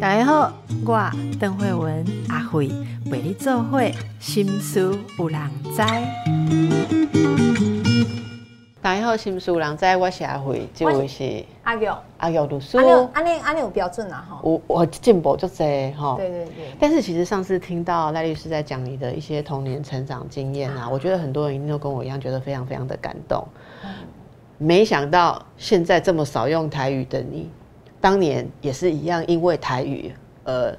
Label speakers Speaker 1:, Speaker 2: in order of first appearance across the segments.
Speaker 1: 大家好，我邓慧文阿慧为你做会心思有人知。
Speaker 2: 大家好，心事有人知，我是阿慧，这位是
Speaker 3: 阿玉，
Speaker 2: 阿玉律师
Speaker 3: 阿。六阿六阿六有标准啊哈。
Speaker 2: 我我进步就这哈。
Speaker 3: 对对对，
Speaker 2: 但是其实上次听到赖律师在讲你的一些童年成长经验啊，我觉得很多人一定都跟我一样，觉得非常非常的感动。没想到现在这么少用台语的你，当年也是一样，因为台语呃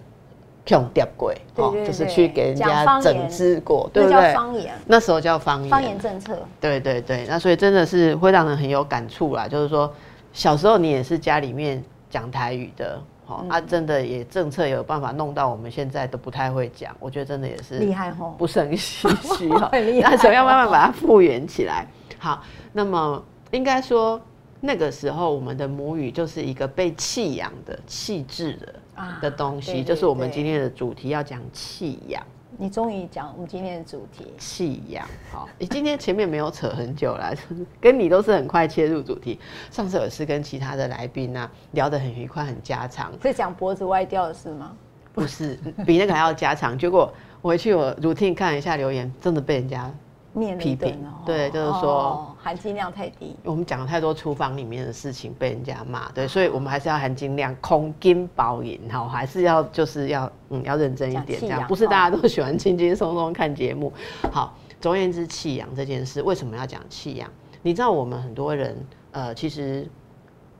Speaker 2: 穷掉鬼，
Speaker 3: 对对
Speaker 2: 就是去给人家整治过，对不对？
Speaker 3: 方言，
Speaker 2: 那时候叫方言，
Speaker 3: 方言政策。
Speaker 2: 对对对，那所以真的是会让人很有感触啦。就是说，小时候你也是家里面讲台语的，好、
Speaker 3: 嗯
Speaker 2: 啊，真的也政策有办法弄到我们现在都不太会讲，我觉得真的也是
Speaker 3: 厉害吼
Speaker 2: 不是很唏嘘哈。
Speaker 3: 很厉害
Speaker 2: 那所以要慢慢把它复原起来。好，那么应该说那个时候我们的母语就是一个被弃养的、弃置的。
Speaker 3: 啊
Speaker 2: 的东西，
Speaker 3: 对
Speaker 2: 就是我们今天的主题要讲弃养。
Speaker 3: 你终于讲我们今天的主题，
Speaker 2: 弃养。好，你今天前面没有扯很久啦，跟你都是很快切入主题。上次也是跟其他的来宾啊聊得很愉快，很家常，
Speaker 3: 是讲脖子歪掉的事吗？
Speaker 2: 不是比那个还要家常。结果我回去我 routine 看了一下留言，真的被人家
Speaker 3: 面
Speaker 2: 批评
Speaker 3: 哦
Speaker 2: 对就是说
Speaker 3: 哦含金量太低。
Speaker 2: 我们讲了太多厨房里面的事情，被人家骂，对，所以我们还是要含金量，空金保银，哈，还是要就是要嗯要认真一点，这样不是大家都喜欢轻轻松松看节目。好，总而言之，弃养这件事为什么要讲弃养？你知道我们很多人呃，其实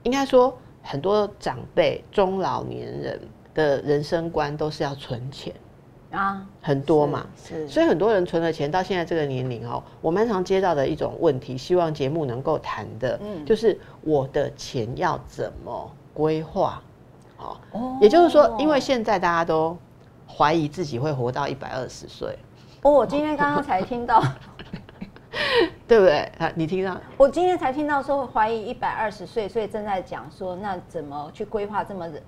Speaker 2: 应该说很多长辈、中老年人的人生观都是要存钱，
Speaker 3: 啊，
Speaker 2: 很多嘛。
Speaker 3: 是，是
Speaker 2: 所以很多人存了钱到现在这个年龄哦，我蛮常接到的一种问题，希望节目能够谈的，
Speaker 3: 嗯
Speaker 2: 就是我的钱要怎么规划？哦，
Speaker 3: 哦
Speaker 2: 也就是说，因为现在大家都怀疑自己会活到一百二十岁，
Speaker 3: 哦，我今天刚刚才听到，
Speaker 2: 对不对？啊，你听到？
Speaker 3: 我今天才听到说怀疑一百二十岁，所以正在讲说那怎么去规划这么人。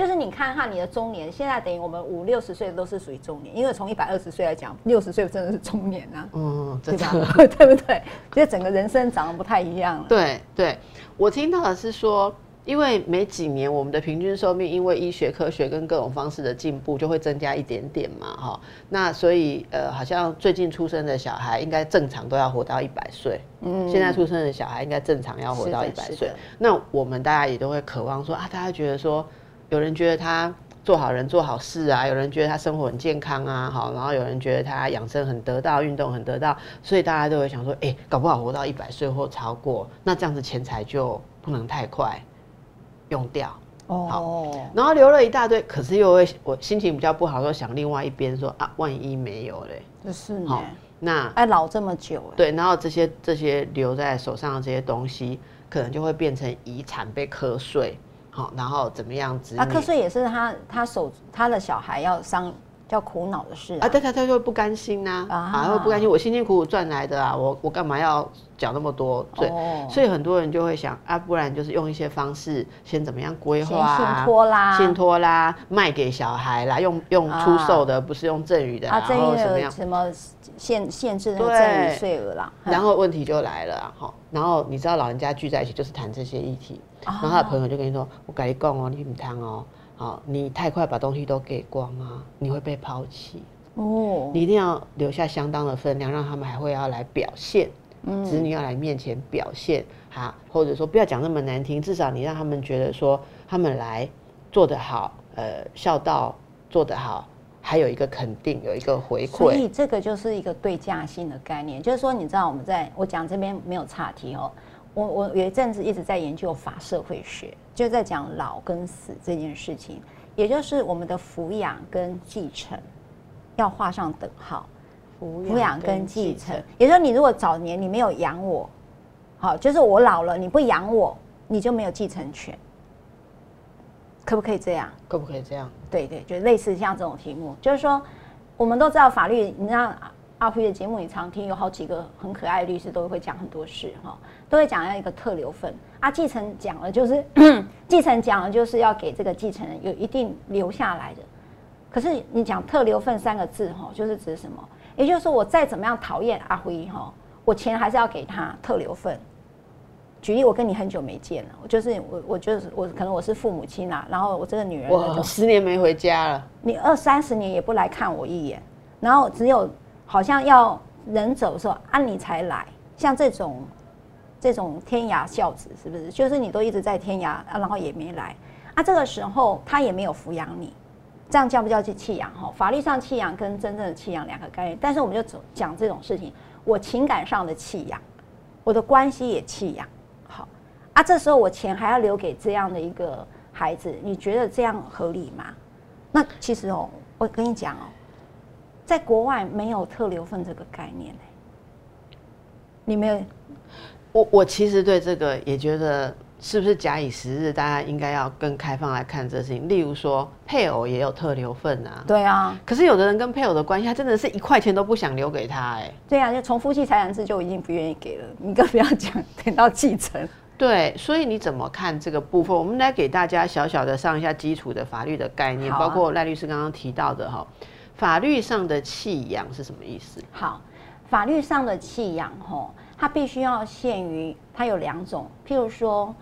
Speaker 3: 就是你看哈你的中年，现在等于我们五六十岁都是属于中年，因为从一百二十岁来讲，六十岁真的是中年啊，
Speaker 2: 嗯，
Speaker 3: 对
Speaker 2: 真
Speaker 3: 吧
Speaker 2: 的，？
Speaker 3: 对不对？觉得整个人生长得不太一样了。
Speaker 2: 对对，我听到的是说，因为每几年我们的平均寿命，因为医学科学跟各种方式的进步，就会增加一点点嘛，哈。那所以呃，好像最近出生的小孩应该正常都要活到一百岁，嗯，现在出生的小孩应该正常要活到一百岁。那我们大家也都会渴望说啊，大家觉得说，有人觉得他。做好人做好事啊，有人觉得他生活很健康啊，好，然后有人觉得他养生很得到，运动很得到，所以大家都会想说，哎、搞不好活到一百岁或超过，那这样子钱财就不能太快用掉。
Speaker 3: 哦，
Speaker 2: 然后留了一大堆，可是又会我心情比较不好，又想另外一边说啊，万一没有嘞，
Speaker 3: 就是呢
Speaker 2: 好，，那
Speaker 3: 哎，老这么久，哎，
Speaker 2: 对，然后这些这些留在手上的这些东西，可能就会变成遗产被课税，好，然后怎么样子
Speaker 3: 啊，瞌睡也是他他手他的小孩要伤叫苦恼的事
Speaker 2: 啊，
Speaker 3: 啊。
Speaker 2: 对他他就会不甘心呐、啊，
Speaker 3: 啊
Speaker 2: 会不甘心，我辛辛苦苦赚来的啊，我我干嘛要缴那么多？税？
Speaker 3: 哦。
Speaker 2: 所以很多人就会想啊，不然就是用一些方式，先怎么样规
Speaker 3: 先
Speaker 2: 划、啊，
Speaker 3: 信托啦。
Speaker 2: 信托啦，卖给小孩啦，用用出售的，不是用赠与的啊，
Speaker 3: 啊，这
Speaker 2: 然后怎么样？
Speaker 3: 什么限限制那个
Speaker 2: 对。
Speaker 3: 赠与税额啦，
Speaker 2: 然后问题就来了啊，哈，然后你知道老人家聚在一起就是谈这些议题，
Speaker 3: 啊。
Speaker 2: 然后他的朋友就跟你说，我跟你讲哦，你唔谈哦，好，你太快把东西都给光啊，你会被抛弃。
Speaker 3: 哦，
Speaker 2: 你一定要留下相当的分量，让他们还会要来表现，
Speaker 3: 嗯
Speaker 2: 子女要来面前表现，哈，或者说不要讲那么难听，至少你让他们觉得说他们来做得好，呃，孝道做得好，还有一个肯定，有一个回馈
Speaker 3: 所以
Speaker 2: 馈，
Speaker 3: 这个就是一个对价性的概念，就是说，你知道我们在我讲这边没有岔题哦。我我有一阵子一直在研究法社会学，就在讲老跟死这件事情，也就是我们的抚养跟继承要画上等号。抚养跟继承，也就是说，你如果早年你没有养我，好，就是我老了你不养我，你就没有继承权，可不可以这样？
Speaker 2: 可不可以这样？
Speaker 3: 对对，就类似像这种题目，就是说，我们都知道法律，你知道阿阿辉的节目你常听，有好几个很可爱的律师都会讲很多事哈，都会讲要一个特留份啊。继承讲了就是 继承讲了就是要给这个继承人有一定留下来的，可是你讲特留份三个字哈，就是指什么？也就是说，我再怎么样讨厌阿辉哈，我钱还是要给他特留份。举例，我跟你很久没见了，我就是我，我就是我，可能我是父母亲啊，然后我这个女人，
Speaker 2: 我十年没回家了，
Speaker 3: 你二三十年也不来看我一眼，然后只有好像要人走的时候，啊你才来，像这种这种天涯孝子，是不是？就是你都一直在天涯，啊然后也没来，啊，这个时候他也没有抚养你，这样叫不叫去弃养？哈，法律上弃养跟真正的弃养两个概念，但是我们就走讲这种事情，我情感上的弃养，我的关系也弃养。好啊，这时候我钱还要留给这样的一个孩子，你觉得这样合理吗？那其实哦，我跟你讲哦，在国外没有特留份这个概念你没有？
Speaker 2: 我我其实对这个也觉得，是不是假以时日，大家应该要更开放来看这事情。例如说，配偶也有特留份啊。
Speaker 3: 对啊。
Speaker 2: 可是有的人跟配偶的关系，他真的是一块钱都不想留给他，哎。
Speaker 3: 对啊，就从夫妻财产制就已经不愿意给了，你更不要讲 等到继承。
Speaker 2: 对，所以你怎么看这个部分？我们来给大家小小的上一下基础的法律的概念，包括赖律师刚刚提到的哈，法律上的弃养是什么意思？
Speaker 3: 好，法律上的弃养吼，它必须要限于它有两种，譬如说，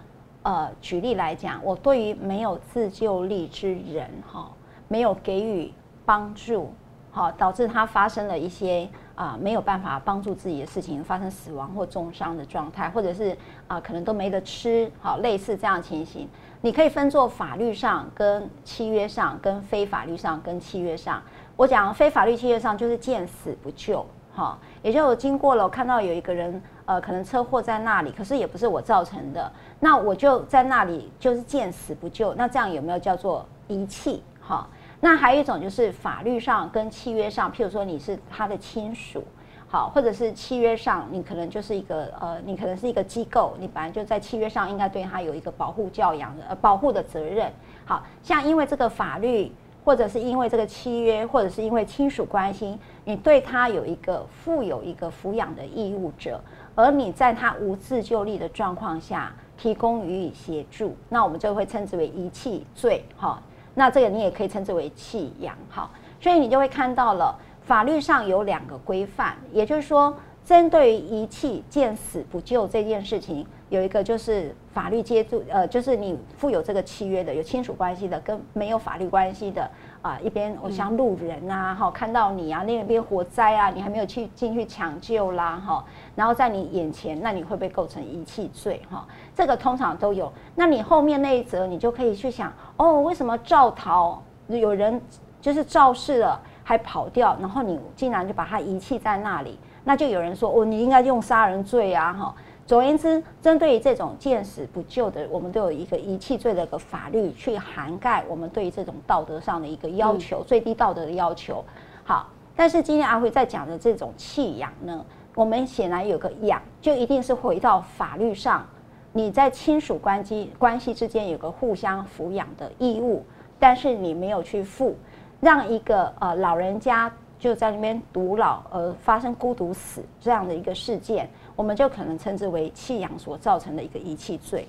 Speaker 3: 呃，举例来讲，我对于没有自救力之人哈，没有给予帮助，好，导致他发生了一些。啊，没有办法帮助自己的事情发生死亡或重伤的状态，或者是啊，可能都没得吃，好，类似这样情形，你可以分作法律上、跟契约上、跟非法律上、跟契约上。我讲非法律契约上就是见死不救，哈，也就经过了，我看到有一个人，呃，可能车祸在那里，可是也不是我造成的，那我就在那里就是见死不救，那这样有没有叫做遗弃？哈？那还有一种就是法律上跟契约上，譬如说你是他的亲属，好，或者是契约上你可能就是一个呃，你可能是一个机构，你本来就在契约上应该对他有一个保护教养的呃保护的责任。好像因为这个法律，或者是因为这个契约，或者是因为亲属关系，你对他有一个负有一个抚养的义务者，而你在他无自救力的状况下提供予以协助，那我们就会称之为遗弃罪，哈。那这个你也可以称之为弃养，哈，所以你就会看到了法律上有两个规范，也就是说，针对于遗弃、见死不救这件事情，有一个就是法律接住，呃，就是你负有这个契约的，有亲属关系的，跟没有法律关系的。啊，一边我像路人啊，哈，看到你啊，那边火灾啊，你还没有去进去抢救啦，哈，然后在你眼前，那你会不会构成遗弃罪？哈，这个通常都有。那你后面那一则，你就可以去想，哦，为什么赵逃有人就是肇事了还跑掉，然后你竟然就把他遗弃在那里？那就有人说，哦，你应该用杀人罪啊，哈。总而言之，针对于这种见死不救的，我们都有一个遗弃罪的一个法律去涵盖我们对于这种道德上的一个要求，最低道德的要求。好，但是今天阿辉在讲的这种弃养呢，我们显然有个养，就一定是回到法律上，你在亲属关系关系之间有个互相抚养的义务，但是你没有去付，让一个呃老人家就在那边独老而发生孤独死这样的一个事件。我们就可能称之为弃养所造成的一个遗弃罪。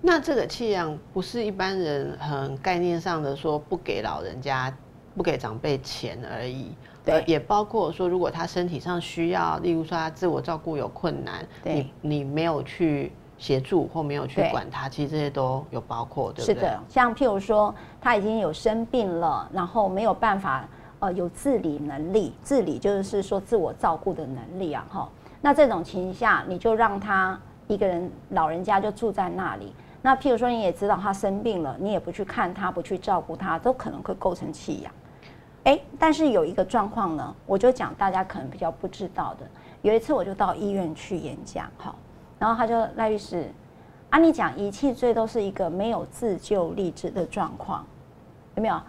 Speaker 2: 那这个弃养不是一般人很概念上的说不给老人家、不给长辈钱而已，
Speaker 3: 对，
Speaker 2: 也包括说如果他身体上需要，例如说他自我照顾有困难，你你没有去协助或没有去管他，其实这些都有包括，对不
Speaker 3: 对？是的，像譬如说他已经有生病了，然后没有办法呃有自理能力，自理就是说自我照顾的能力啊，哈。那这种情况下，你就让他一个人老人家就住在那里。那譬如说，你也知道他生病了，你也不去看他，不去照顾他，都可能会构成弃养。哎，但是有一个状况呢，我就讲大家可能比较不知道的。有一次我就到医院去演讲，哈，然后他就赖律师，啊，你讲遗弃罪都是一个没有自救力质的状况，有没有？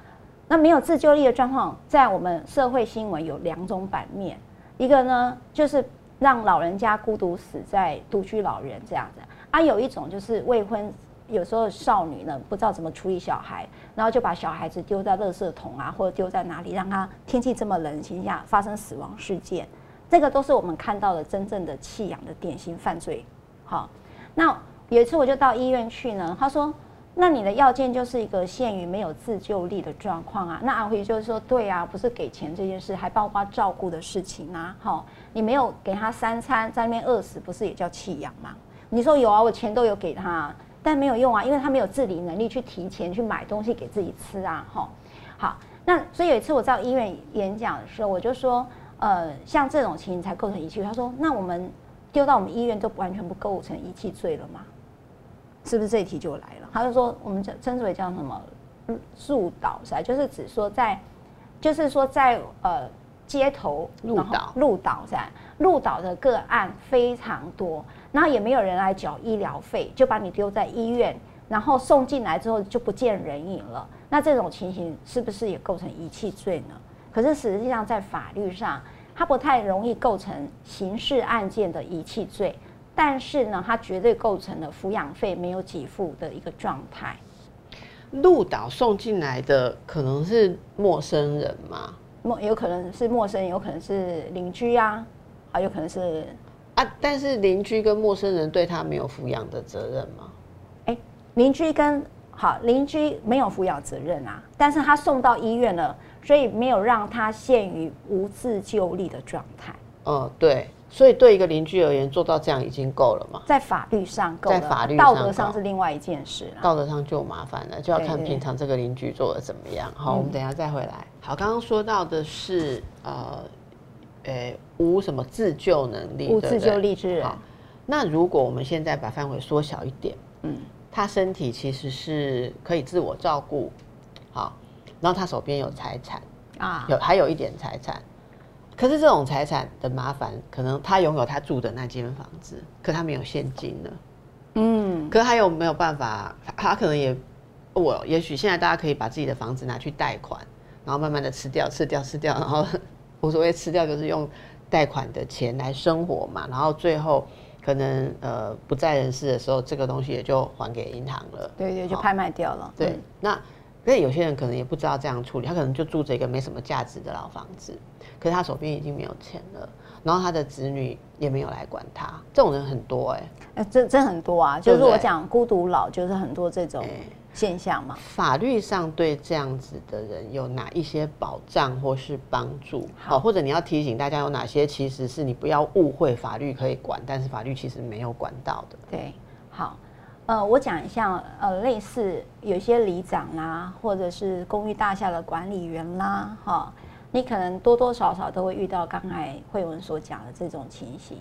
Speaker 3: 那没有自救力的状况，在我们社会新闻有两种版面，一个呢就是。让老人家孤独死在独居老人这样子啊，有一种就是未婚，有时候少女呢不知道怎么处理小孩，然后就把小孩子丢在垃圾桶啊，或者丢在哪里，让他天气这么冷情况下发生死亡事件，这个都是我们看到的真正的弃养的典型犯罪。好，那有一次我就到医院去呢，他说。那你的要件就是一个限于没有自救力的状况啊。那阿辉就是说，对啊，不是给钱这件事，还包括照顾的事情啊。好，你没有给他三餐，在那边饿死，不是也叫弃养吗？你说有啊，我钱都有给他，但没有用啊，因为他没有自理能力去提钱去买东西给自己吃啊，哈。好，那所以有一次我在医院演讲的时候，我就说，呃，像这种情形才构成遗弃。他说，那我们丢到我们医院都完全不构成遗弃罪了吗？是不是这一题就来了？他就说，我们称称之为叫什么入岛噻，就是指说在，就是说在呃街头
Speaker 2: 入岛
Speaker 3: 入岛噻，入岛的个案非常多，然后也没有人来缴医疗费，就把你丢在医院，然后送进来之后就不见人影了。那这种情形是不是也构成遗弃罪呢？可是实际上在法律上，它不太容易构成刑事案件的遗弃罪。但是呢，它绝对构成了抚养费没有给付的一个状态。
Speaker 2: 鹿岛送进来的可能是陌生人吗？
Speaker 3: 陌有可能是陌生人，有可能是邻居啊，啊，有可能是
Speaker 2: 啊。但是邻居跟陌生人对他没有抚养的责任吗？
Speaker 3: 哎，邻居跟好邻居没有抚养责任啊，但是他送到医院了，所以没有让他陷于无自救力的状态。
Speaker 2: 嗯，对。所以对一个邻居而言，做到这样已经够了嘛？
Speaker 3: 在法律上够，
Speaker 2: 在法律
Speaker 3: 道德上是另外一件事了。
Speaker 2: 道德上就麻烦了，就要看平常这个邻居做的怎么样。好，我们等下再回来。好，刚刚说到的是呃，诶，无什么自救能力，
Speaker 3: 无自救力之人。
Speaker 2: 那如果我们现在把范围缩小一点，嗯，他身体其实是可以自我照顾，好，然后他手边有财产啊，有还有一点财产。可是这种财产的麻烦，可能他拥有他住的那间房子，可他没有现金了。嗯，可他有没有办法？他可能也，我也许现在大家可以把自己的房子拿去贷款，然后慢慢的吃掉、吃掉、吃掉，然后无所谓吃掉，就是用贷款的钱来生活嘛。然后最后可能呃不在人世的时候，这个东西也就还给银行了。
Speaker 3: 对对，就拍卖掉了。
Speaker 2: 对，那。那有些人可能也不知道这样处理，他可能就住着一个没什么价值的老房子，可是他手边已经没有钱了，然后他的子女也没有来管他，这种人很多哎，
Speaker 3: 哎，这这很多啊，就是我讲孤独老，就是很多这种现象嘛。
Speaker 2: 法律上对这样子的人有哪一些保障或是帮助？好，或者你要提醒大家有哪些其实是你不要误会法律可以管，但是法律其实没有管到的。
Speaker 3: 对，好。呃，我讲一下，呃，类似有些里长啦，或者是公寓大厦的管理员啦，哈，你可能多多少少都会遇到刚才慧文所讲的这种情形。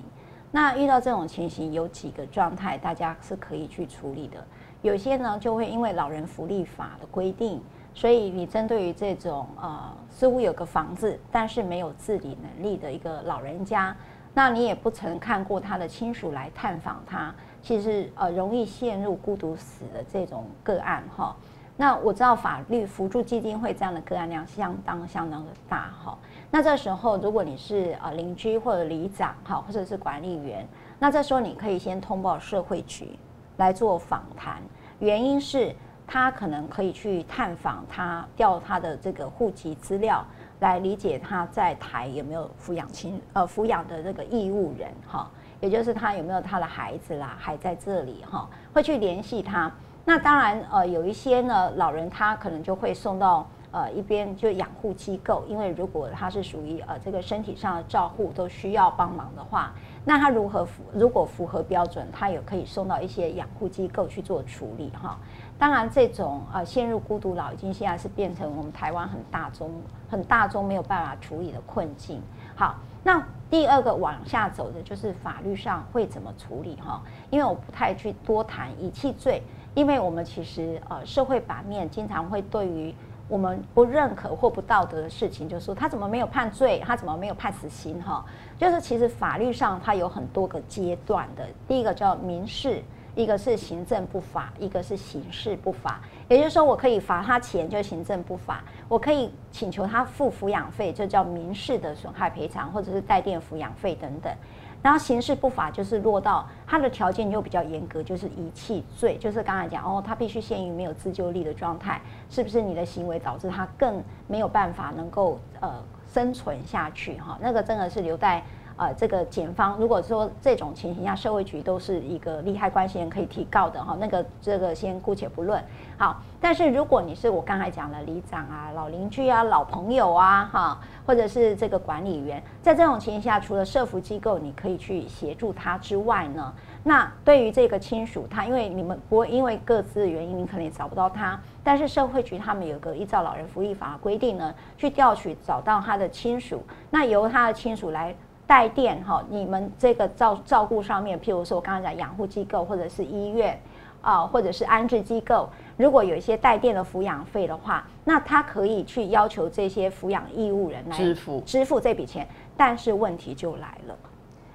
Speaker 3: 那遇到这种情形，有几个状态，大家是可以去处理的。有些呢，就会因为老人福利法的规定，所以你针对于这种呃，似乎有个房子，但是没有自理能力的一个老人家，那你也不曾看过他的亲属来探访他。其实呃容易陷入孤独死的这种个案哈，那我知道法律辅助基金会这样的个案量相当相当的大哈。那这时候如果你是呃邻居或者里长哈，或者是管理员，那这时候你可以先通报社会局来做访谈，原因是他可能可以去探访他，调他的这个户籍资料，来理解他在台有没有抚养亲呃抚养的这个义务人哈。也就是他有没有他的孩子啦，还在这里哈，会去联系他。那当然，呃，有一些呢老人他可能就会送到呃一边就养护机构，因为如果他是属于呃这个身体上的照护都需要帮忙的话，那他如何符如果符合标准，他也可以送到一些养护机构去做处理哈。当然，这种呃陷入孤独老已经现在是变成我们台湾很大宗很大宗没有办法处理的困境。好。那第二个往下走的就是法律上会怎么处理哈？因为我不太去多谈遗弃罪，因为我们其实呃社会版面经常会对于我们不认可或不道德的事情，就说他怎么没有判罪，他怎么没有判死刑哈？就是其实法律上它有很多个阶段的，第一个叫民事。一个是行政不法，一个是刑事不法。也就是说，我可以罚他钱，就行政不法；我可以请求他付抚养费，就叫民事的损害赔偿，或者是代垫抚养费等等。然后刑事不法就是落到他的条件又比较严格，就是遗弃罪，就是刚才讲哦，他必须陷于没有自救力的状态，是不是你的行为导致他更没有办法能够呃生存下去？哈，那个真的是留在。呃，这个检方如果说这种情形下，社会局都是一个利害关系人可以提告的哈，那个这个先姑且不论。好，但是如果你是我刚才讲的里长啊、老邻居啊、老朋友啊，哈，或者是这个管理员，在这种情形下，除了社服机构你可以去协助他之外呢，那对于这个亲属，他因为你们不会因为各自的原因，你可能也找不到他，但是社会局他们有个依照老人福利法规定呢，去调取找到他的亲属，那由他的亲属来。代垫哈，你们这个照照顾上面，譬如说我刚刚讲养护机构或者是医院啊，或者是安置机构，如果有一些带电的抚养费的话，那他可以去要求这些抚养义务人来
Speaker 2: 支付
Speaker 3: 支付这笔钱。但是问题就来了，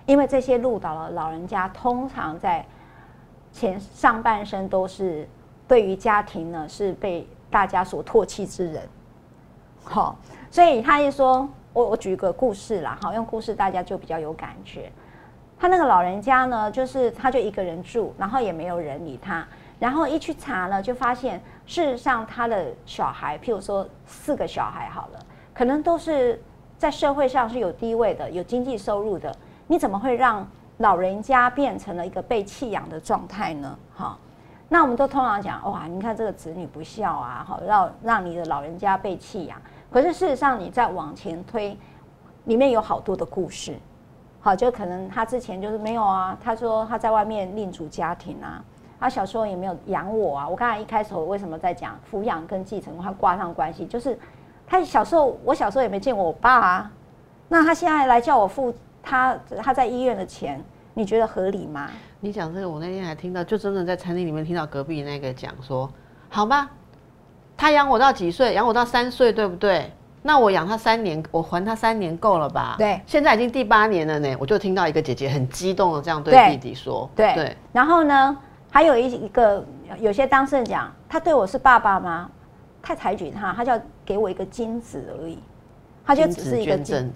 Speaker 3: 因为这些鹿岛的老人家通常在前上半生都是对于家庭呢是被大家所唾弃之人，好，所以他一说。我我举个故事啦，好，用故事大家就比较有感觉。他那个老人家呢，就是他就一个人住，然后也没有人理他。然后一去查呢，就发现事实上他的小孩，譬如说四个小孩好了，可能都是在社会上是有地位的、有经济收入的。你怎么会让老人家变成了一个被弃养的状态呢？哈，那我们都通常讲，哇，你看这个子女不孝啊，好，让让你的老人家被弃养。可是事实上，你再往前推，里面有好多的故事，好，就可能他之前就是没有啊。他说他在外面另组家庭啊，他小时候也没有养我啊。我刚才一开始我为什么在讲抚养跟继承，他挂上关系，就是他小时候，我小时候也没见过我爸啊。那他现在来叫我付他他在医院的钱，你觉得合理吗？
Speaker 2: 你讲这个，我那天还听到，就真的在餐厅里面听到隔壁那个讲说，好吧。他养我到几岁？养我到三岁，对不对？那我养他三年，我还他三年够了吧？
Speaker 3: 对。
Speaker 2: 现在已经第八年了呢，我就听到一个姐姐很激动的这样对弟弟说：“
Speaker 3: 对对。”然后呢，还有一一个有些当事人讲，他对我是爸爸吗？太抬举他，他就要给我一个金子而已，他就只是一个
Speaker 2: 捐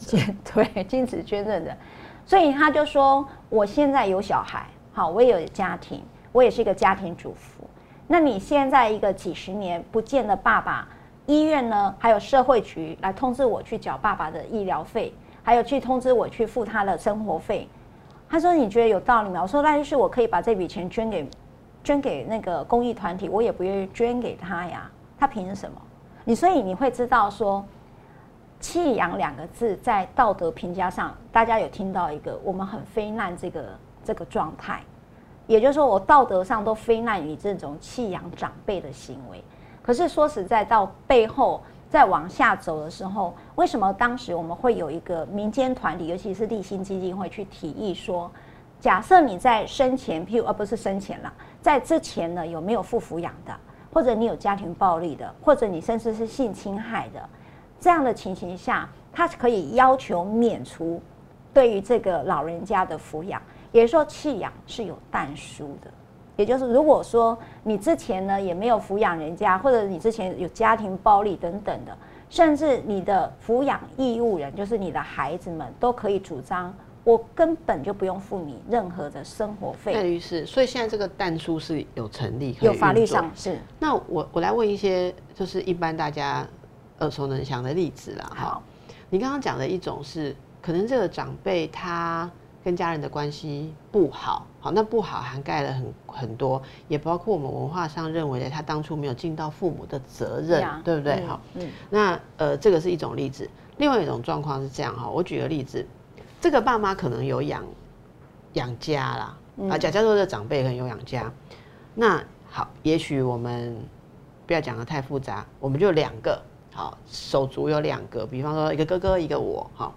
Speaker 3: 对精子捐赠的，所以他就说：“我现在有小孩，好，我也有家庭，我也是一个家庭主妇。”那你现在一个几十年不见的爸爸，医院呢，还有社会局来通知我去缴爸爸的医疗费，还有去通知我去付他的生活费。他说：“你觉得有道理吗？”我说：“那就是我可以把这笔钱捐给，捐给那个公益团体，我也不愿意捐给他呀。他凭什么？你所以你会知道说，弃养两个字在道德评价上，大家有听到一个我们很非难这个这个状态。”也就是说，我道德上都非难于这种弃养长辈的行为。可是说实在，到背后再往下走的时候，为什么当时我们会有一个民间团体，尤其是立新基金会去提议说，假设你在生前，譬如而不是生前了，在之前呢有没有负抚养的，或者你有家庭暴力的，或者你甚至是性侵害的这样的情形下，他可以要求免除对于这个老人家的抚养。也就是说，弃养是有但书的。也就是，如果说你之前呢也没有抚养人家，或者你之前有家庭暴力等等的，甚至你的抚养义务人，就是你的孩子们，都可以主张，我根本就不用付你任何的生活费。
Speaker 2: 那于是，所以现在这个但书是有成立，
Speaker 3: 有法律上是。
Speaker 2: 那我我来问一些，就是一般大家耳熟能详的例子啦。哈，你刚刚讲的一种是，可能这个长辈他。跟家人的关系不好，好，那不好涵盖了很很多，也包括我们文化上认为的他当初没有尽到父母的责任，对不对？好，嗯，那呃，这个是一种例子。另外一种状况是这样哈，我举个例子，这个爸妈可能有养养家啦，啊，假假说这长辈可能有养家，那好，也许我们不要讲的太复杂，我们就两个，好，手足有两个，比方说一个哥哥一个我，好。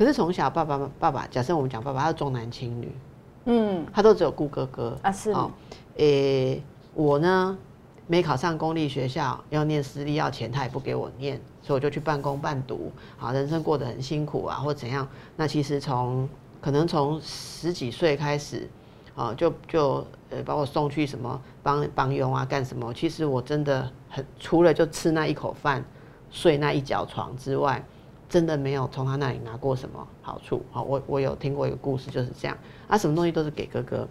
Speaker 2: 可是从小爸爸爸爸，假设我们讲爸爸，他是重男轻女，嗯，他都只有顾哥哥
Speaker 3: 啊，是哦，
Speaker 2: 诶，我呢没考上公立学校，要念私立要钱，他也不给我念，所以我就去半工半读，好，人生过得很辛苦啊，或怎样？那其实从可能从十几岁开始，啊，就就呃把我送去什么帮帮佣啊，干什么？其实我真的很除了就吃那一口饭，睡那一脚床之外。真的没有从他那里拿过什么好处。好，我我有听过一个故事，就是这样。啊，什么东西都是给哥哥。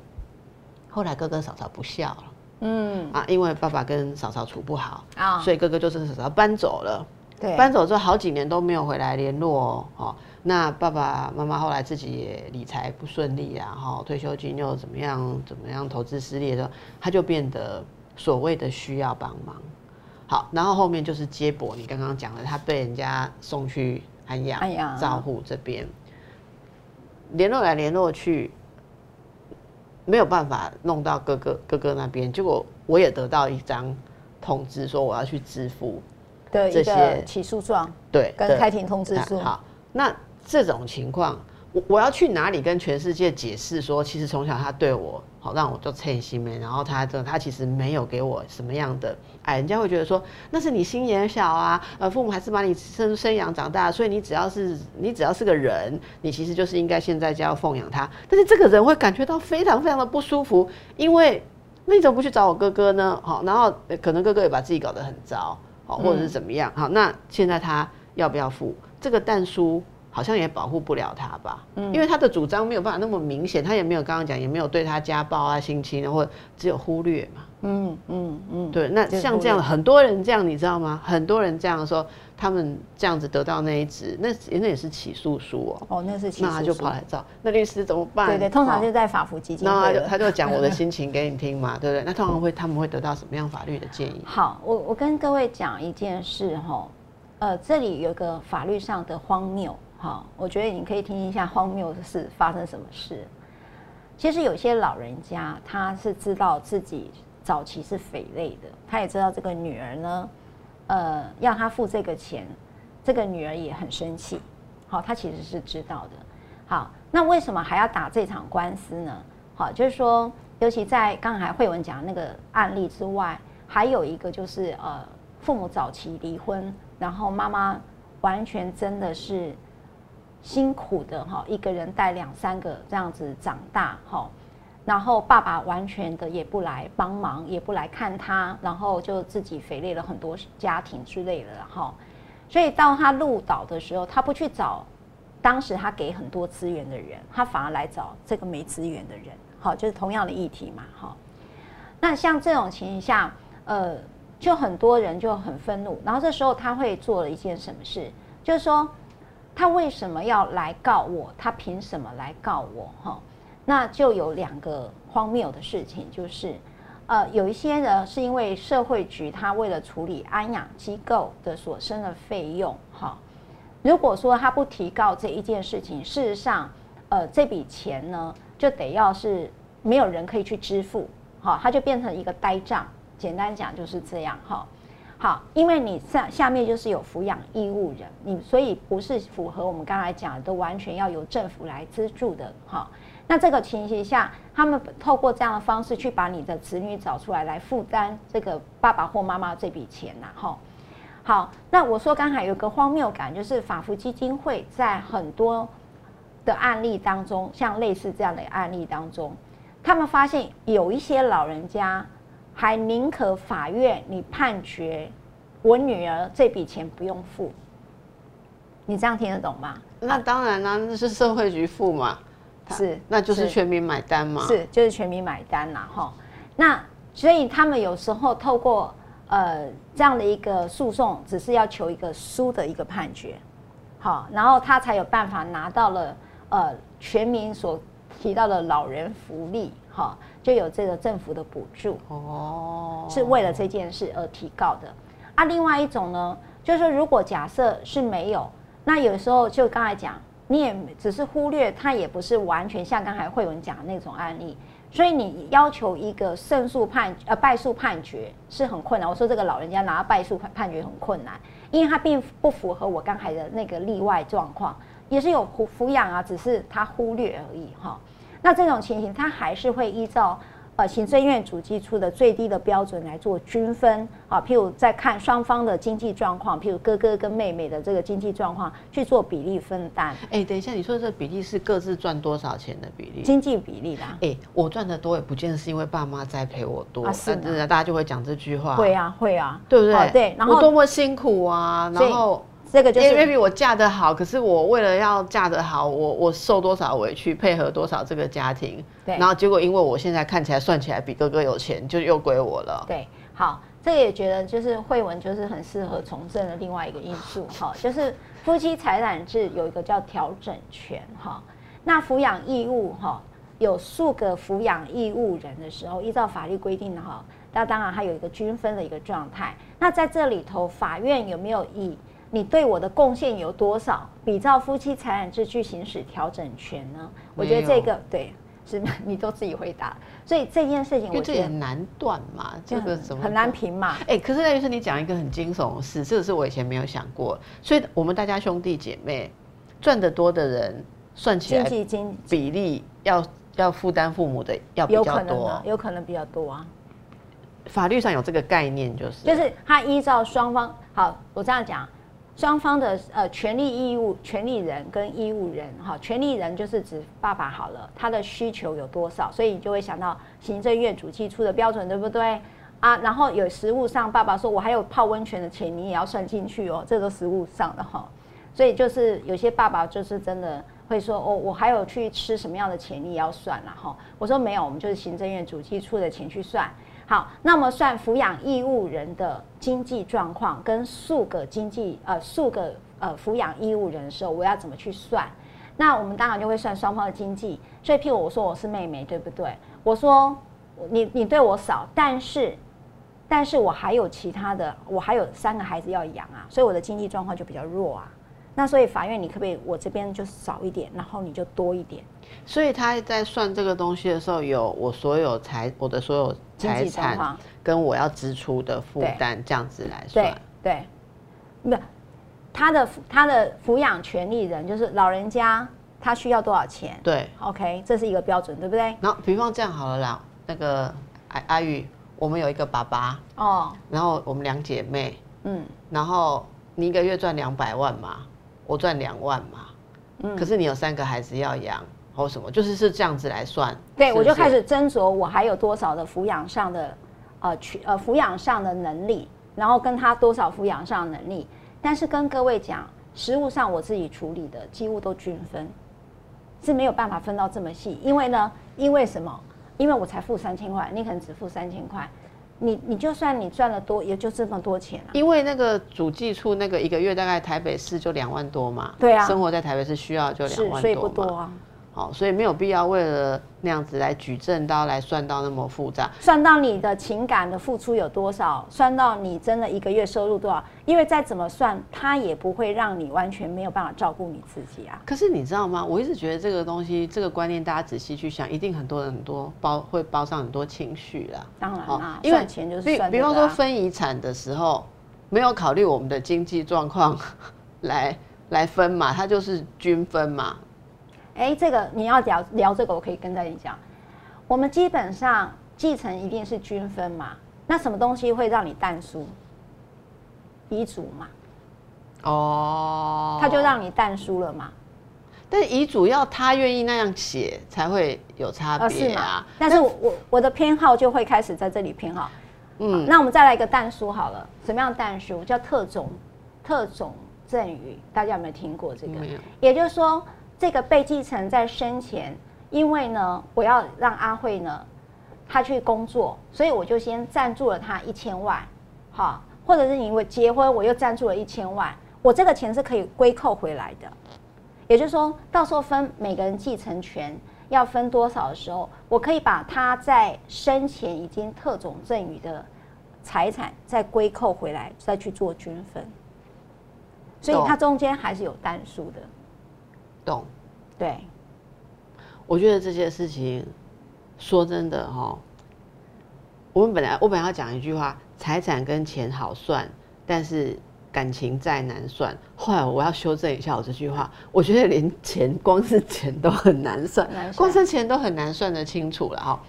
Speaker 2: 后来哥哥嫂嫂不孝了。嗯。啊，因为爸爸跟嫂嫂处不好啊，所以哥哥就是嫂嫂搬走了。
Speaker 3: 对，
Speaker 2: 搬走之后好几年都没有回来联络哦。哦那爸爸妈妈后来自己也理财不顺利啊，哈，退休金又怎么样怎么样，投资失利的时候，他就变得所谓的需要帮忙。好，然后后面就是接驳，你刚刚讲的，他被人家送去安养、
Speaker 3: 安养
Speaker 2: 照护这边，联络来联络去，没有办法弄到哥哥哥哥那边，结果我也得到一张通知，说我要去支付
Speaker 3: 的一
Speaker 2: 这些
Speaker 3: 个起诉状
Speaker 2: 对
Speaker 3: 跟开庭通知书。
Speaker 2: 好，那这种情况，我我要去哪里跟全世界解释说，其实从小他对我好，让我做称心没，然后他这他其实没有给我什么样的爱，人家会觉得说那是你心眼小啊，呃，父母还是把你生生养长大，所以你只要是你只要是个人，你其实就是应该现在就要奉养他，但是这个人会感觉到非常非常的不舒服，因为那你怎么不去找我哥哥呢？好，然后呃可能哥哥也把自己搞得很糟，好，或者是怎么样，好，那现在他要不要付这个蛋书？好像也保护不了他吧，嗯因为他的主张没有办法那么明显，他也没有刚刚讲，也没有对他家暴啊、性侵啊，或者只有忽略嘛。
Speaker 3: 嗯嗯嗯，
Speaker 2: 对，那像这样很多人这样，你知道吗？很多人这样的时候，他们这样子得到那一纸，那那也是起诉书哦。
Speaker 3: 哦，那是起诉
Speaker 2: 那他就跑来找，那律师怎么办？
Speaker 3: 对对，通常
Speaker 2: 哦
Speaker 3: 就在法服基金
Speaker 2: 那他就。他就讲我的心情给你听嘛，对不对？那通常会他们会得到什么样法律的建议？
Speaker 3: 好，我我跟各位讲一件事哈，呃，这里有个法律上的荒谬哈，我觉得你可以听一下荒谬的是发生什么事。其实有些老人家他是知道自己早期是匪类的，他也知道这个女儿呢，呃，要他付这个钱，这个女儿也很生气，好，他其实是知道的。好，那为什么还要打这场官司呢？好，就是说，尤其在刚才慧文讲的那个案例之外，还有一个就是呃，父母早期离婚，然后妈妈完全真的是辛苦的哈，一个人带两三个这样子长大哈，然后爸爸完全的也不来帮忙，也不来看他，然后就自己肥累了很多家庭之类的哈，所以到他入岛的时候，他不去找当时他给很多资源的人，他反而来找这个没资源的人，好，就是同样的议题嘛，哈。那像这种情形下，呃，就很多人就很愤怒，然后这时候他会做了一件什么事，就是说他为什么要来告我？他凭什么来告我？哈，那就有两个荒谬的事情，就是呃，有一些呢是因为社会局他为了处理安养机构的所生的费用，哈，如果说他不提告这一件事情，事实上，呃，这笔钱呢就得要是没有人可以去支付，好，它就变成一个呆账。简单讲就是这样，哈。好，因为你下下面就是有抚养义务人，你所以不是符合我们刚才讲的，完全要由政府来资助的，哈。那这个情形下，他们透过这样的方式去把你的子女找出来，来负担这个爸爸或妈妈这笔钱呐，哈。好，那我说刚才有个荒谬感，就是法福基金会在很多的案例当中，像类似这样的案例当中，他们发现有一些老人家还宁可法院你判决我女儿这笔钱不用付，你这样听得懂吗？
Speaker 2: 那当然啦、那是社会局付嘛，他
Speaker 3: 是
Speaker 2: 那就是
Speaker 3: 是
Speaker 2: 全民买单嘛。
Speaker 3: 是，就是全民买单啦，哈。那所以他们有时候透过呃这样的一个诉讼，只是要求一个输的一个判决，好，然后他才有办法拿到了呃全民所提到的老人福利，哈，就有这个政府的补助，
Speaker 2: 哦，
Speaker 3: 是为了这件事而提告的。啊，另外一种呢，就是说如果假设是没有，那有时候就刚才讲，你也只是忽略，它也不是完全像刚才慧文讲的那种案例，所以你要求一个胜诉判呃败诉判决是很困难。我说这个老人家拿败诉判判决很困难，因为他并不符合我刚才的那个例外状况，也是有抚抚养啊，只是他忽略而已哈。那这种情形，他还是会依照呃行政院主计处的最低的标准来做均分啊，譬如在看双方的经济状况，譬如哥哥跟妹妹的这个经济状况去做比例分担，
Speaker 2: 哎、等一下，你说的这个比例是各自赚多少钱的比例？
Speaker 3: 经济比例啦。
Speaker 2: 哎、我赚的多也不见得是因为爸妈栽培我多，
Speaker 3: 啊是
Speaker 2: 的大家就会讲这句话，
Speaker 3: 会啊，会啊，
Speaker 2: 对不对？
Speaker 3: 哦对然后
Speaker 2: 我多么辛苦啊，然后
Speaker 3: 这个就
Speaker 2: 因为
Speaker 3: 是
Speaker 2: maybe 我嫁得好，可是我为了要嫁得好，我我受多少委屈，配合多少这个家庭，
Speaker 3: 对
Speaker 2: 然后结果因为我现在看起来算起来比哥哥有钱，就又归我了。
Speaker 3: 对。好，这个也觉得就是慧文就是很适合从政的另外一个因素 哈，就是夫妻财产制有一个叫调整权哈，那抚养义务哈有数个抚养义务人的时候，依照法律规定的哈，那当然还有一个均分的一个状态。那在这里头，法院有没有以你对我的贡献有多少，比照夫妻财产制去行使调整权呢？我觉得这个对。是，你都自己回答，所以这件事情，我
Speaker 2: 觉得很难断嘛，这个怎么
Speaker 3: 很难评嘛？
Speaker 2: 哎，可是那就是你讲一个很惊悚的事，这个是我以前没有想过，所以我们大家兄弟姐妹赚得多的人，算起来经济经比例要要负担父母的要比较多，
Speaker 3: 有可能比较多啊。
Speaker 2: 法律上有这个概念，就是
Speaker 3: 就是他依照双方，好，我这样讲。双方的呃权利义务权利人跟义务人哈，权利人就是指爸爸好了，他的需求有多少，所以你就会想到行政院主计处的标准，对不对啊？然后有实物上，爸爸说我还有泡温泉的钱，你也要算进去哦，这个实物上的哈。所以就是有些爸爸就是真的会说哦，我还有去吃什么样的钱，你也要算了哈。我说没有，我们就是行政院主计处的钱去算。好，那么算抚养义务人的经济状况跟数个经济呃数个呃抚养义务人的时候，我要怎么去算？那我们当然就会算双方的经济。所以，譬如我说我是妹妹，对不对？我说你你对我少，但是但是我还有其他的，我还有三个孩子要养啊，所以我的经济状况就比较弱啊。那所以法院，你可不可以我这边就少一点，然后你就多一点？
Speaker 2: 所以他在算这个东西的时候，有我所有财我的所有财产跟我要支出的负担这样子来算。
Speaker 3: 对，不，他的他的抚养权利人就是老人家，他需要多少钱？
Speaker 2: 对
Speaker 3: ，OK，这是一个标准，对不对？
Speaker 2: 然后比方这样好了啦，那个阿阿玉，我们有一个爸爸哦，然后我们两姐妹，嗯，然后你一个月赚两百万嘛。我赚两万嘛，嗯，可是你有三个孩子要养，或什么，就是是这样子来算。
Speaker 3: 对，我就开始斟酌我还有多少的抚养上的，呃，去呃抚养上的能力，然后跟他多少抚养上能力。但是跟各位讲，实物上我自己处理的几乎都均分，是没有办法分到这么细。因为呢，因为什么？因为我才付三千块，你可能只付三千块。你你就算你赚的多，也就这么多钱啊。
Speaker 2: 因为那个主计处那个一个月大概台北市就两万多嘛，
Speaker 3: 对啊，
Speaker 2: 生活在台北市需要就两万多，
Speaker 3: 所以不多啊。
Speaker 2: 好，所以没有必要为了那样子来举证到来算到那么复杂，
Speaker 3: 算到你的情感的付出有多少，算到你真的一个月收入多少，因为再怎么算，它也不会让你完全没有办法照顾你自己啊。
Speaker 2: 可是你知道吗？我一直觉得这个东西，这个观念，大家仔细去想，一定很多人很多包会包上很多情绪啦。
Speaker 3: 当然啦，因为钱就是算。
Speaker 2: 比方说分遗产的时候，没有考虑我们的经济状况 来来分嘛，它就是均分嘛。
Speaker 3: 哎，这个你要聊聊这个，我可以跟大家讲。我们基本上继承一定是均分嘛，那什么东西会让你淡书？遗嘱嘛。哦。他就让你淡书了嘛。
Speaker 2: 但遗嘱要他愿意那样写才会有差别啊。
Speaker 3: 但是我我我的偏好就会开始在这里偏好。嗯。那我们再来一个淡书好了，什么样淡书？叫特种特种赠与，大家有没有听过这个？没有。也就是说。这个被继承在生前，因为呢，我要让阿慧呢，她去工作，所以我就先赞助了她一千万，好，或者是因为结婚我又赞助了一千万，我这个钱是可以归扣回来的。也就是说，到时候分每个人继承权要分多少的时候，我可以把他在生前已经特种赠与的财产再归扣回来，再去做均分。所以它中间还是有单数的。
Speaker 2: 懂，
Speaker 3: 对，
Speaker 2: 我觉得这些事情，说真的哈，我们本来我本来要讲一句话，财产跟钱好算，但是感情再难算。后来我要修正一下我这句话，我觉得连钱光是钱都很难算，光是钱都很难算得清楚了哈。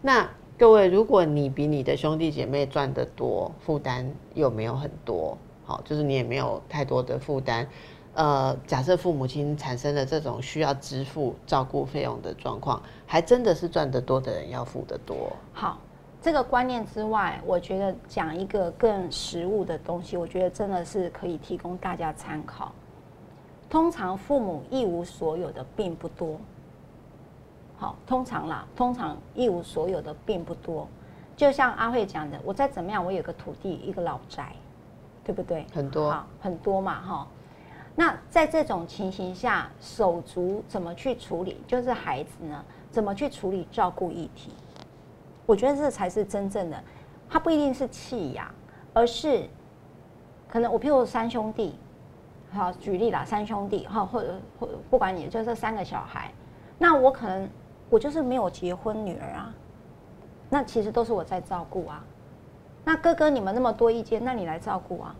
Speaker 2: 那各位，如果你比你的兄弟姐妹赚得多，负担又没有很多，好，就是你也没有太多的负担。呃，假设父母亲产生了这种需要支付照顾费用的状况，还真的是赚得多的人要付得多。
Speaker 3: 好，这个观念之外，我觉得讲一个更实务的东西，我觉得真的是可以提供大家参考。通常父母一无所有的并不多。好，通常啦，通常一无所有的并不多。就像阿慧讲的，我再怎么样，我有个土地，一个老宅，对不对？
Speaker 2: 很多
Speaker 3: 好很多嘛，哈。那在这种情形下，手足怎么去处理？就是孩子呢，怎么去处理照顾议题？我觉得这才是真正的，他不一定是弃养，而是可能我譬如三兄弟，好举例啦，三兄弟哈，或者或不管你就这三个小孩，那我可能我就是没有结婚女儿啊，那其实都是我在照顾啊。那哥哥你们那么多意见，那你来照顾啊。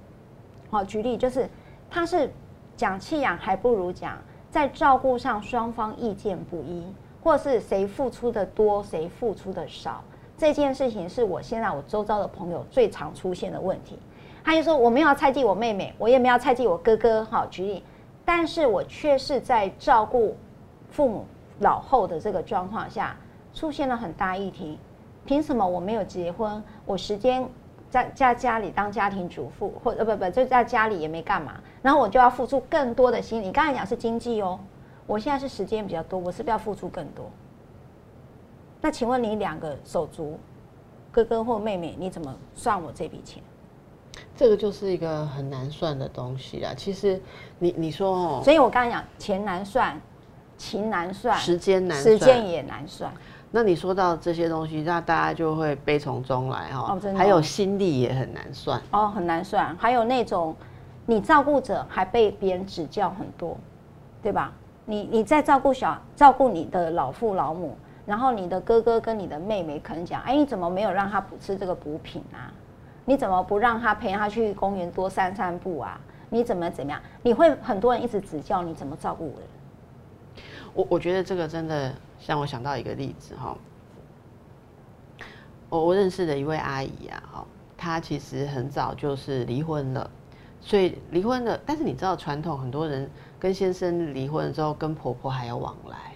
Speaker 3: 好，举例就是他是讲弃养，还不如讲在照顾上双方意见不一，或是谁付出的多，谁付出的少。这件事情是我现在我周遭的朋友最常出现的问题。他就说我没有要猜忌我妹妹，我也没有要猜忌我哥哥，好举例，但是我却是在照顾父母老后的这个状况下，出现了很大议题。凭什么我没有结婚，我时间在在家里当家庭主妇，或呃不不就在家里也没干嘛，然后我就要付出更多的心理。刚才讲是经济哦，我现在是时间比较多，我是不是要付出更多？那请问你两个手足，哥哥或妹妹，你怎么算我这笔钱？
Speaker 2: 这个就是一个很难算的东西啦。其实你你说哦，
Speaker 3: 所以我刚才讲钱难算，情难算，
Speaker 2: 时间难
Speaker 3: 时间也难算。
Speaker 2: 那你说到这些东西，那大家就会悲从中来哈、
Speaker 3: 哦真的哦
Speaker 2: 还有心力也很难算。
Speaker 3: 哦，很难算。还有那种你照顾者还被别人指教很多，对吧？你你在照顾小照顾你的老父老母，然后你的哥哥跟你的妹妹可能讲，哎，你怎么没有让他补吃这个补品啊？你怎么不让他陪他去公园多散散步啊？你怎么怎么样？你会很多人一直指教你怎么照顾人。
Speaker 2: 我我觉得这个真的让我想到一个例子哈，我我认识的一位阿姨啊，哈，她其实很早就是离婚了，所以离婚的，但是你知道传统很多人跟先生离婚之后，跟婆婆还有往来，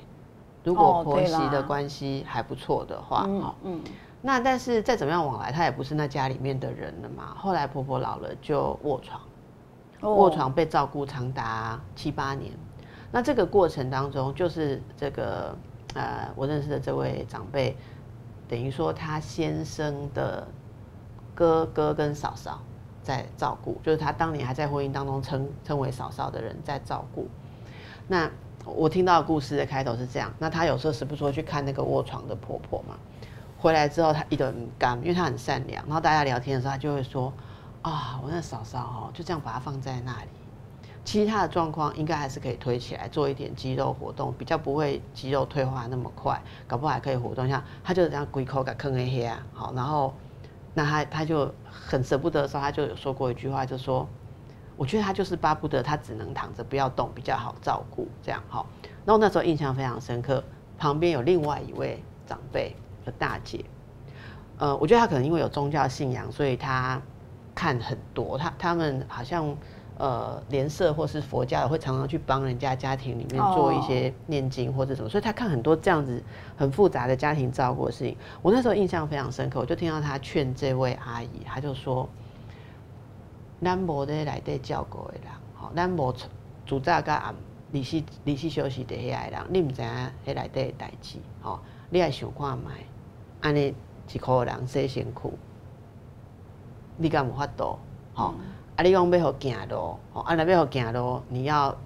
Speaker 2: 如果婆媳的
Speaker 3: 啦
Speaker 2: 关系还不错的话，
Speaker 3: 嗯
Speaker 2: 哈、
Speaker 3: 嗯，
Speaker 2: 那但是再怎么样往来，她也不是那家里面的人了嘛。后来婆婆老了就卧床。
Speaker 3: 哦
Speaker 2: 卧床被照顾长达七八年。那这个过程当中，就是这个呃，我认识的这位长辈，等于说他先生的哥哥跟嫂嫂在照顾，就是他当年还在婚姻当中称称为嫂嫂的人在照顾。那我听到故事的开头是这样，那他有时候时不时去看那个卧床的婆婆嘛，回来之后他一顿干，因为他很善良，然后大家聊天的时候，他就会说。啊，我那嫂嫂哦，就这样把它放在那里。其实她的状况应该还是可以推起来，做一点肌肉活动，比较不会肌肉退化那么快，搞不好还可以活动一下。他就是这样龟口给坑黑黑啊，好，然后那他他就很舍不得的时候，他就有说过一句话，就说我觉得他就是巴不得他只能躺着不要动，比较好照顾这样哈。然后那时候印象非常深刻，旁边有另外一位长辈的大姐，呃，我觉得他可能因为有宗教信仰，所以他。看很多，他他们好像呃联社或是佛教会常常去帮人家家庭里面做一些念经或者什么，所以他看很多这样子很复杂的家庭照顾的事情。我那时候印象非常深刻，我就听到他劝这位阿姨，他就说：“咱无在内底照顾的人，吼，咱无主早甲暗离世离世休息的遐的人，你毋知影迄内底的代志，吼，你爱想看觅，安尼一箍人洗身躯。”你敢有法度？吼、啊！你讲要互行路，吼，啊，若要互行路，你要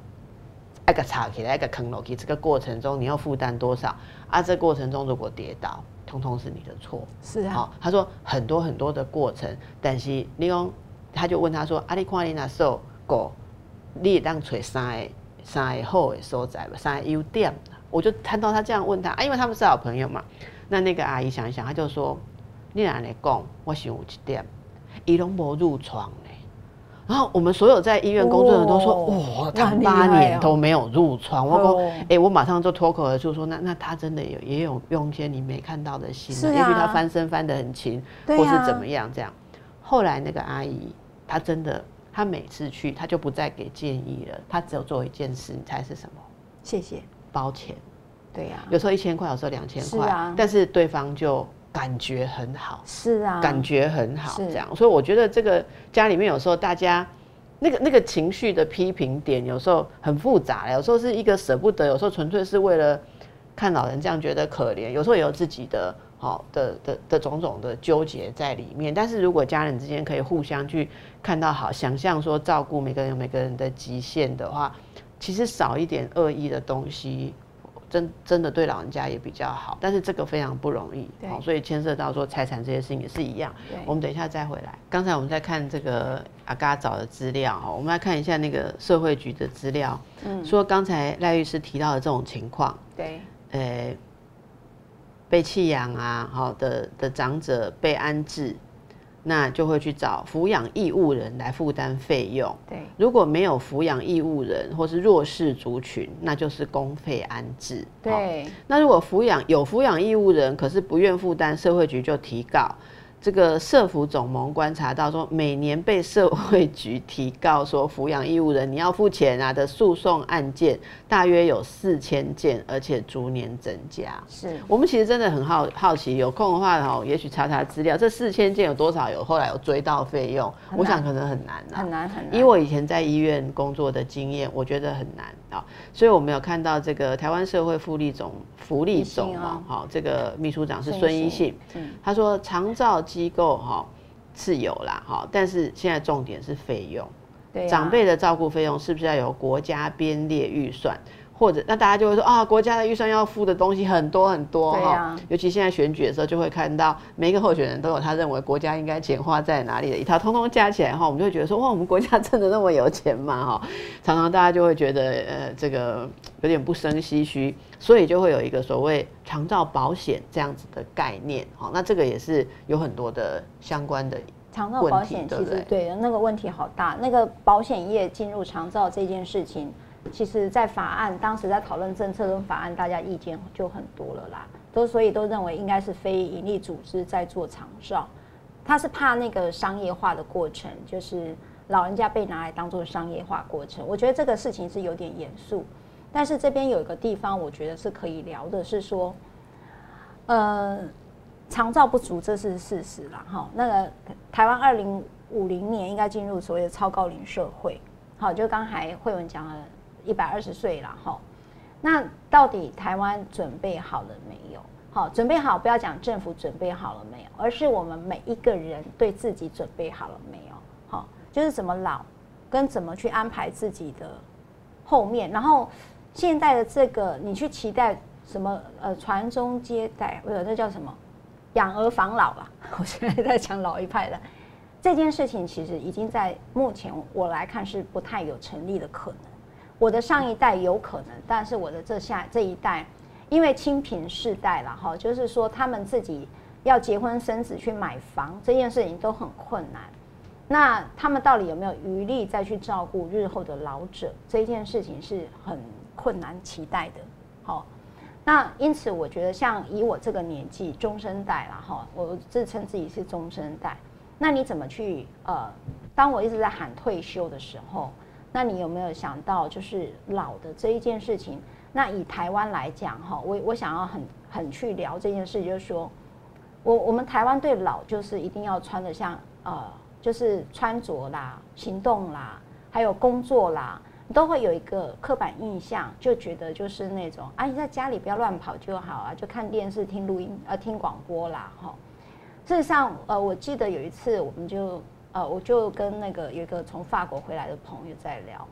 Speaker 2: 爱个插起来，爱个坑落去，这个过程中你要负担多少？啊，这过程中如果跌倒，通通是你的错。
Speaker 3: 是啊，
Speaker 2: 好，他说很多很多的过程，但是你讲，他就问他说：“啊，你看你那受过，你也当找三个三个好的所在吧，三个优点。”我就看到他这样问他，啊，因为他们是好朋友嘛。那那个阿姨想一想，她就说：“你若安尼讲，我想有一点。”伊拢无褥疮呢。然后我们所有在医院工作的人都说：“
Speaker 3: 哦
Speaker 2: 哇，他八年都没有褥疮。”我说
Speaker 3: 哦：“
Speaker 2: 哎、我马上就脱口而出说：那那他真的有也有用一些你没看到的心、也许他翻身翻得很勤，
Speaker 3: 啊
Speaker 2: 或是怎么样这样。后来那个阿姨，她真的，她每次去，她就不再给建议了，她只有做一件事，你猜是什么？
Speaker 3: 谢谢。
Speaker 2: 包钱。
Speaker 3: 对呀、
Speaker 2: 有时候一千块，有时候两千块，但是对方就感觉很好。
Speaker 3: 是啊，
Speaker 2: 感觉很好，
Speaker 3: 是
Speaker 2: 这样，所以我觉得这个家里面有时候大家那个那个情绪的批评点，有时候很复杂，有时候是一个舍不得，有时候纯粹是为了看老人这样觉得可怜，有时候也有自己的好的的的种种的纠结在里面。但是如果家人之间可以互相去看到好，想象说照顾每个人有每个人的极限的话，其实少一点恶意的东西。真真的对老人家也比较好，但是这个非常不容易，好，所以牵涉到说财产这些事情也是一样。我们等一下再回来。刚才我们在看这个阿嘎找的资料，哈，我们来看一下那个社会局的资料。嗯，说刚才赖律师提到的这种情况，
Speaker 3: 对，
Speaker 2: 呃，被弃养啊，好的的长者被安置。那就会去找抚养义务人来负担费用。
Speaker 3: 对，
Speaker 2: 如果没有抚养义务人或是弱势族群，那就是公费安置。
Speaker 3: 对，
Speaker 2: 那如果抚养有抚养义务人，可是不愿负担，社会局就提告。这个社福总盟观察到说，每年被社会局提告说抚养义务人你要付钱啊的诉讼案件，大约有四千件，而且逐年增加。
Speaker 3: 是
Speaker 2: 我们其实真的很好好奇，有空的话哦，也许查查资料，这四千件有多少有后来有追到费用？我想可能很难
Speaker 3: 很难很难。
Speaker 2: 以我以前在医院工作的经验，我觉得很难啊。所以我们有看到这个台湾社会福利总福利总啊，好，这个秘书长是孙一信，他说长照。机构哈是有啦哈，但是现在重点是费用，长辈的照顾费用是不是要由国家编列预算？或者那大家就会说啊，国家的预算要付的东西很多很多哈，尤其现在选举的时候，就会看到每一个候选人都有他认为国家应该简化在哪里的一套，通通加起来哈，我们就会觉得说哇，我们国家真的那么有钱吗哈？常常大家就会觉得呃，这个有点不生唏嘘，所以就会有一个所谓长照保险这样子的概念哈，那这个也是有很多的相关的
Speaker 3: 长照保险，其实对那个问题好大，那个保险业进入长照这件事情。其实，在法案当时在讨论政策跟法案，大家意见就很多了啦，都所以都认为应该是非营利组织在做长照，他是怕那个商业化的过程，就是老人家被拿来当做商业化过程。我觉得这个事情是有点严肃，但是这边有一个地方，我觉得是可以聊的，是说，呃，长照不足这是事实了哈。那个台湾二零五零年应该进入所谓的超高龄社会，好，就刚才慧文讲了。一百二十岁了哈，那到底台湾准备好了没有？好，准备好，不要讲政府准备好了没有，而是我们每一个人对自己准备好了没有？好，就是怎么老，跟怎么去安排自己的后面。然后现在的这个，你去期待什么？呃，传宗接代，不是那叫什么？养儿防老吧。我现在在讲老一派的这件事情，其实已经在目前我来看是不太有成立的可能。我的上一代有可能，但是我的这下这一代，因为清贫世代了哈，就是说他们自己要结婚生子去买房这件事情都很困难，那他们到底有没有余力再去照顾日后的老者？这件事情是很困难期待的。好，那因此我觉得像以我这个年纪中生代了哈，我自称自己是中生代，那你怎么去呃？当我一直在喊退休的时候。那你有没有想到，就是老的这一件事情？那以台湾来讲，哈，我我想要很很去聊这件事，就是说，我我们台湾对老就是一定要穿的像呃，就是穿着啦、行动啦，还有工作啦，都会有一个刻板印象，就觉得就是那种啊，你在家里不要乱跑就好啊，就看电视、听录音、呃听广播啦，哈。事实上，呃，我记得有一次我们就。呃，我就跟那个有一个从法国回来的朋友在聊，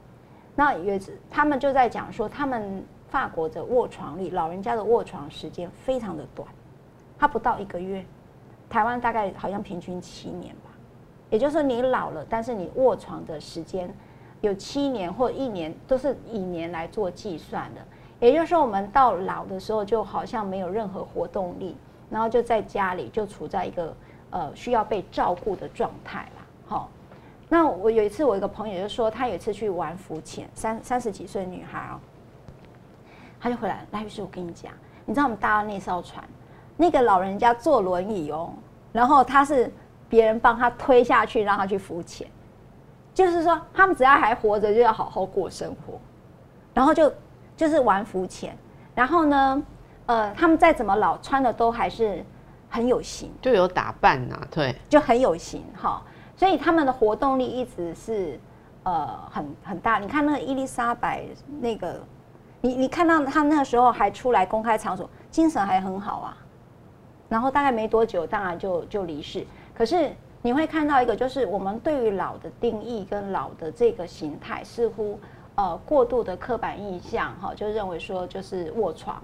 Speaker 3: 那有一次他们就在讲说，他们法国的卧床率，老人家的卧床时间非常的短，他不到一个月，台湾大概好像平均七年吧，也就是说你老了，但是你卧床的时间有七年或一年，都是以年来做计算的，也就是说我们到老的时候就好像没有任何活动力，然后就在家里就处在一个呃需要被照顾的状态。好，那我有一次，我一个朋友就说，他有一次去玩浮潜，三三十几岁女孩哦，他就回来，赖律师，我跟你讲，你知道我们搭的那艘船，那个老人家坐轮椅哦，然后他是别人帮他推下去，让他去浮潜，就是说他们只要还活着，就要好好过生活，然后就就是玩浮潜，然后呢，呃，他们再怎么老，穿的都还是很有型，
Speaker 2: 就有打扮呐，对，
Speaker 3: 就很有型哈。所以他们的活动力一直是，呃，很很大。你看那个伊丽莎白那个，你你看到他那个时候还出来公开场所，精神还很好啊。然后大概没多久，当然就就离世。可是你会看到一个，就是我们对于老的定义跟老的这个形态，似乎呃过度的刻板印象哈，就认为说就是卧床。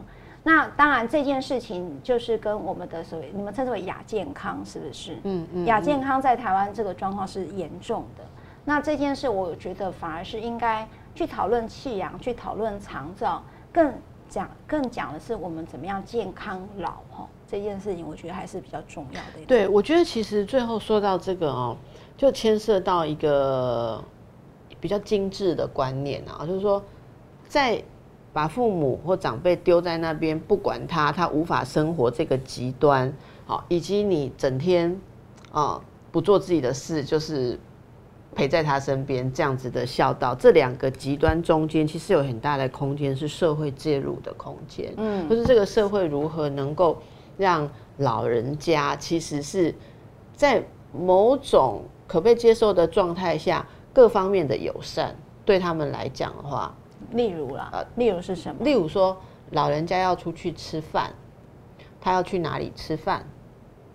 Speaker 3: 那当然这件事情就是跟我们的所谓你们称之为亚健康是不是？嗯嗯。亚健康在台湾这个状况是严重的。那这件事我觉得反而是应该去讨论气养，去讨论长照，更讲更讲的是我们怎么样健康老哈。这件事情我觉得还是比较重要的。
Speaker 2: 对，我觉得其实最后说到这个哦，就牵涉到一个比较精致的观念啊，就是说在。把父母或长辈丢在那边，不管他，他无法生活这个极端，好，以及你整天啊不做自己的事，就是陪在他身边这样子的孝道，这两个极端中间其实有很大的空间是社会介入的空间，嗯，就是这个社会如何能够让老人家其实是在某种可被接受的状态下，各方面的友善对他们来讲的话。
Speaker 3: 例如啦，呃，例如是什么？
Speaker 2: 例如说，老人家要出去吃饭，他要去哪里吃饭？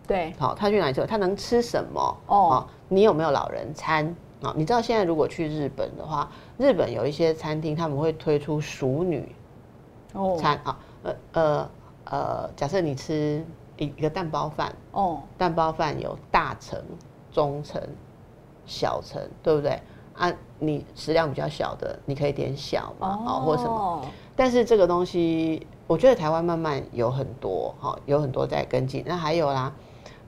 Speaker 3: 对，
Speaker 2: 好，他去哪里吃？他能吃什么？哦，你有没有老人餐？啊，你知道现在如果去日本的话，日本有一些餐厅他们会推出熟女餐啊，呃呃呃，假设你吃一一个蛋包饭，哦，蛋包饭有大层、中层、小层，对不对？啊，你食量比较小的，你可以点小嘛，好，或什么。但是这个东西，我觉得台湾慢慢有很多，哈，有很多在跟进。那还有啦，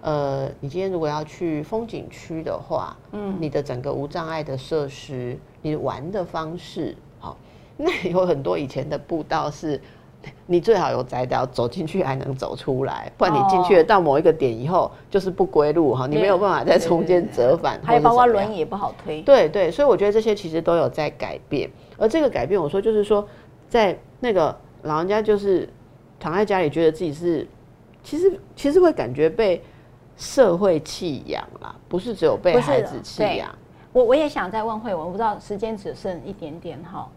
Speaker 2: 呃，你今天如果要去风景区的话，嗯，你的整个无障碍的设施，你玩的方式，好，那有很多以前的步道是。你最好有摘掉，走进去还能走出来，不然你进去到某一个点以后就是不归路哈，你没有办法在中间折返，
Speaker 3: 还有包括轮椅也不好推。
Speaker 2: 对对，所以我觉得这些其实都有在改变，而这个改变，我说就是说，在那个老人家就是躺在家里，觉得自己是其实其实会感觉被社会弃养啦，不是只有被孩子弃养。
Speaker 3: 我我也想再问慧文，我不知道时间只剩一点点哈。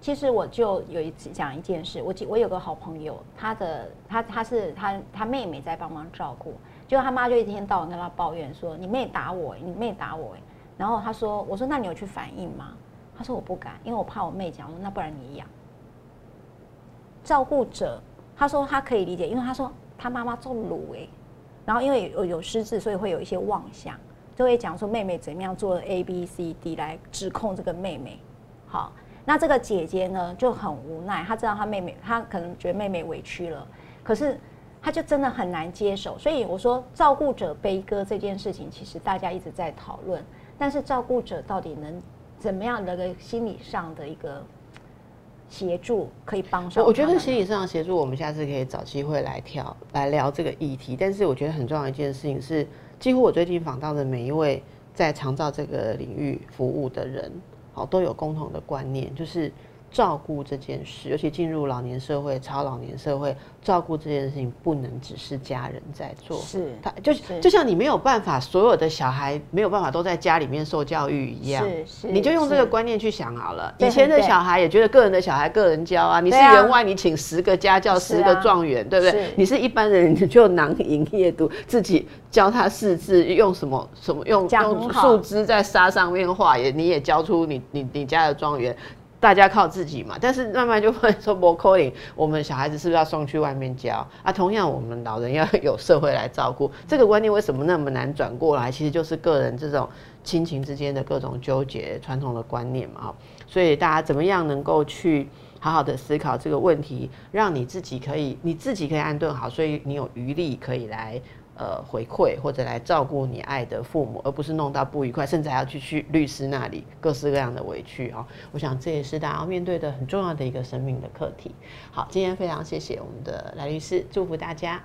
Speaker 3: 其实我就有一次讲一件事，我我有个好朋友，他的他他是他他妹妹在帮忙照顾，结果他妈就一天到晚跟他抱怨说：“你妹打我，你妹打我。”然后他说：“我说那你有去反应吗？”他说：“我不敢，因为我怕我妹讲。”我说那不然你养。照顾者他说他可以理解，因为他说他妈妈做卤哎，然后因为有有失智，所以会有一些妄想，就会讲说妹妹怎么样做 A B C D 来指控这个妹妹，好。那这个姐姐呢就很无奈，她知道她妹妹，她可能觉得妹妹委屈了，可是她就真的很难接手。所以我说，照顾者悲歌这件事情，其实大家一直在讨论，但是照顾者到底能怎么样的个心理上的一个协助可以帮上？
Speaker 2: 我觉得心理上协助，我们下次可以找机会来跳来聊这个议题。但是我觉得很重要一件事情是，几乎我最近访到的每一位在长照这个领域服务的人。都有共同的观念，就是。照顾这件事，尤其进入老年社会、超老年社会，照顾这件事情不能只是家人在做。
Speaker 3: 是，
Speaker 2: 他就就像你没有办法，所有的小孩没有办法都在家里面受教育一样。
Speaker 3: 是是，
Speaker 2: 你就用这个观念去想好了。以前的小孩也觉得个人的小孩个人教啊，你是员外，你请十个家教、十个状元，对不对？你是一般人，你就囊萤夜读，自己教他识字，用什么什么用用树枝在沙上面画，也你也教出你你你家的状元。大家靠自己嘛，但是慢慢就会说不可以。我们小孩子是不是要送去外面教啊？同样，我们老人要有社会来照顾。这个观念为什么那么难转过来？其实就是个人这种亲情之间的各种纠结、传统的观念嘛。所以大家怎么样能够去好好的思考这个问题，让你自己可以你自己可以安顿好，所以你有余力可以来。呃，回馈或者来照顾你爱的父母，而不是弄到不愉快，甚至还要去去律师那里各式各样的委屈哦。我想这也是大家要面对的很重要的一个生命的课题。好，今天非常谢谢我们的来律师，祝福大家。